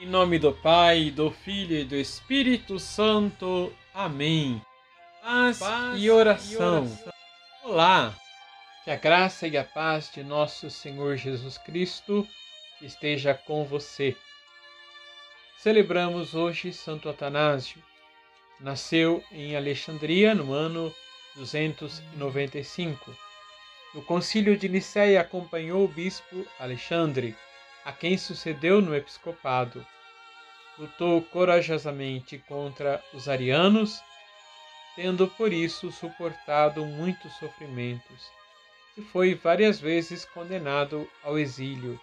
Em nome do Pai, do Filho e do Espírito Santo. Amém. Paz, paz e, oração. e oração. Olá, que a graça e a paz de nosso Senhor Jesus Cristo esteja com você. Celebramos hoje Santo Atanásio. Nasceu em Alexandria no ano 295. No concílio de Nicéia acompanhou o bispo Alexandre a quem sucedeu no episcopado. Lutou corajosamente contra os arianos, tendo por isso suportado muitos sofrimentos, e foi várias vezes condenado ao exílio.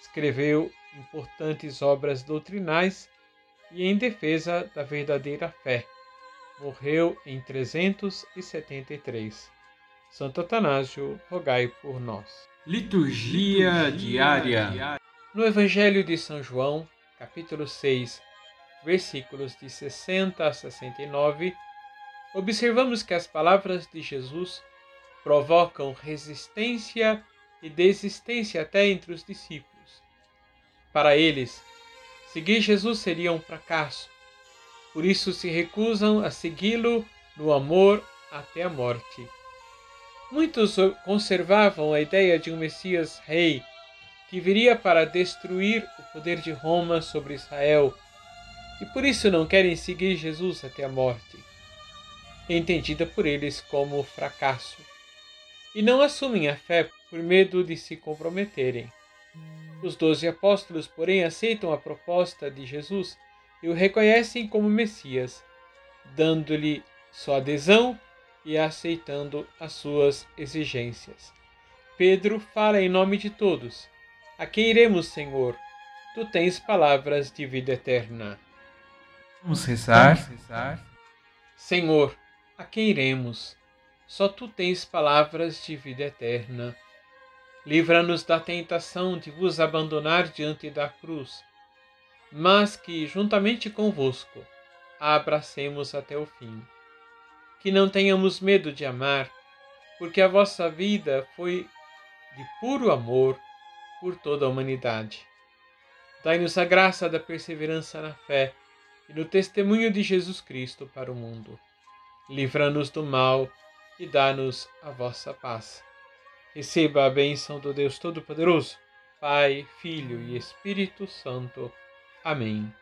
Escreveu importantes obras doutrinais e em defesa da verdadeira fé. Morreu em 373. Santo Atanásio, rogai por nós. Liturgia, Liturgia diária. diária. No Evangelho de São João, capítulo 6, versículos de 60 a 69, observamos que as palavras de Jesus provocam resistência e desistência até entre os discípulos. Para eles, seguir Jesus seria um fracasso, por isso se recusam a segui-lo no amor até a morte. Muitos conservavam a ideia de um Messias rei que viria para destruir o poder de Roma sobre Israel e por isso não querem seguir Jesus até a morte, entendida por eles como fracasso, e não assumem a fé por medo de se comprometerem. Os doze apóstolos, porém, aceitam a proposta de Jesus e o reconhecem como Messias, dando-lhe sua adesão e aceitando as suas exigências. Pedro fala em nome de todos a quem iremos, Senhor? Tu tens palavras de vida eterna. Vamos rezar. Senhor, a quem iremos? Só tu tens palavras de vida eterna. Livra-nos da tentação de vos abandonar diante da cruz, mas que, juntamente convosco, a abracemos até o fim. Que não tenhamos medo de amar, porque a vossa vida foi de puro amor por toda a humanidade. Dai-nos a graça da perseverança na fé e no testemunho de Jesus Cristo para o mundo. Livra-nos do mal e dá-nos a vossa paz. Receba a bênção do Deus Todo-Poderoso, Pai, Filho e Espírito Santo. Amém.